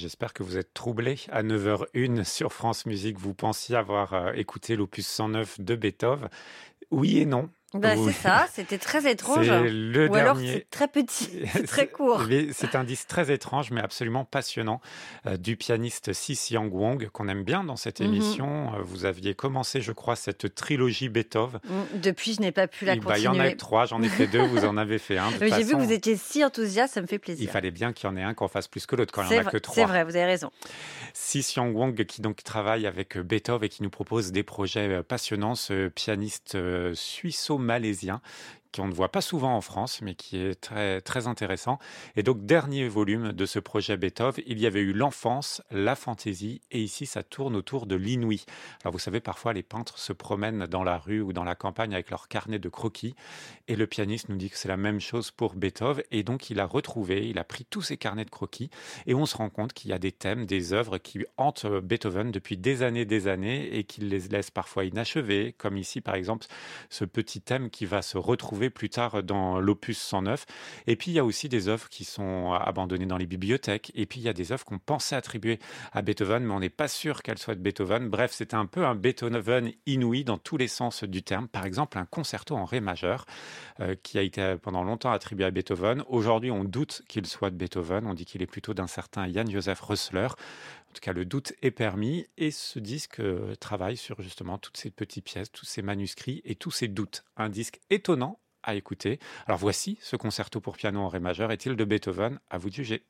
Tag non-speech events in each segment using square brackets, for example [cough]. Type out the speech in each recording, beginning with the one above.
J'espère que vous êtes troublés à 9h01 sur France Musique. Vous pensiez avoir euh, écouté l'opus 109 de Beethoven. Oui et non. Bah. C'est [laughs] ça, c'était très étrange. C'est le Ou alors c'est très petit, [laughs] c'est très court. C'est un disque très étrange, mais absolument passionnant, euh, du pianiste Sis Yang Wong, qu'on aime bien dans cette Mhm. émission. Euh, Vous aviez commencé, je crois, cette trilogie Beethoven. Mm, Depuis, je n'ai pas pu la Il bah, il y en a continuer. trois, j'en ai fait deux, vous en avez fait un. [laughs] J'ai vu que vous étiez si enthousiaste, ça me fait Il plaisir. fallait bien qu'il y en ait un qu'on fasse plus que l'autre quand il C'est n'y en a vrai, que c'est trois. vrai, vous avez raison. Sis Yang Wong qui donc travaille avec Beethoven et qui nous propose des projets euh, passionnants, ce pianiste euh, suisso-malaisien qu'on ne voit pas souvent en France, mais qui est très, très intéressant. Et donc, dernier volume de ce projet Beethoven, il y avait eu l'enfance, la fantaisie, et ici, ça tourne autour de l'inouï. Alors, vous savez, parfois, les peintres se promènent dans la rue ou dans la campagne avec leur carnet de croquis, et le pianiste nous dit que c'est la même chose pour Beethoven, et donc, il a retrouvé, il a pris tous ces carnets de croquis, et on se rend compte qu'il y a des thèmes, des œuvres qui hantent euh, Beethoven depuis des années, des années, et qu'il les laisse parfois inachevés, comme ici par exemple ce petit thème qui va se retrouver plus tard dans l'opus 109. Et puis il y a aussi des œuvres qui sont abandonnées dans les bibliothèques, et puis il y a des œuvres qu'on pensait attribuer à Beethoven, mais on n'est pas sûr qu'elles soient de Beethoven. Bref, c'était un peu un Beethoven inouï dans tous les sens du terme. Par exemple, un concerto en ré majeur euh, qui a été pendant longtemps attribué à Beethoven. Aujourd'hui, on doute qu'il soit de Beethoven. On dit qu'il est plutôt d'un certain Jan Josef Rössler. En tout cas, le doute est permis. Et ce disque euh, travaille sur justement toutes ces petites pièces, tous ces manuscrits et tous ces doutes. Un disque étonnant à écouter. Alors voici ce concerto pour piano en ré majeur. Est-il de Beethoven? À vous de juger.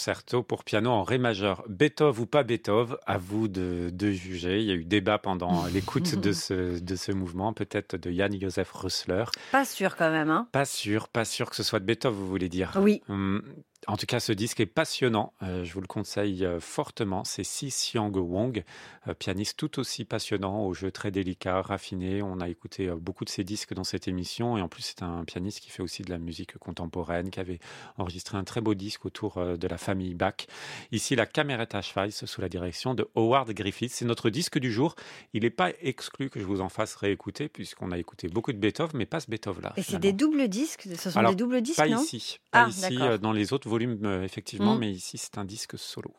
Concerto pour piano en ré majeur. Beethoven ou pas Beethoven, à vous de, de juger. Il y a eu débat pendant [laughs] l'écoute de ce, de ce mouvement, peut-être de Jan Josef Rösler. Pas sûr quand même. Hein pas sûr, pas sûr que ce soit de Beethoven, vous voulez dire? Oui. Hum, en tout cas, ce disque est passionnant. Euh, je vous le conseille euh, fortement. C'est Si Xiang Wong, euh, pianiste tout aussi passionnant, au jeu très délicat, raffiné. On a écouté beaucoup de ses disques dans cette émission. Et en plus, c'est un pianiste qui fait aussi de la musique contemporaine, qui avait enregistré un très beau disque autour de la famille Bach. Ici, la Cameretta Schweiz, sous la direction de Howard Griffith. C'est notre disque du jour. Il n'est pas exclu que je vous en fasse réécouter, puisqu'on a écouté beaucoup de Beethoven, mais pas ce Beethoven-là. Et c'est des doubles disques? Ce sont Alors, des doubles disques, Pas non? ici. Pas Ah, ici. Dans les autres volumes, euh, effectivement, Mm. mais ici, c'est un disque solo.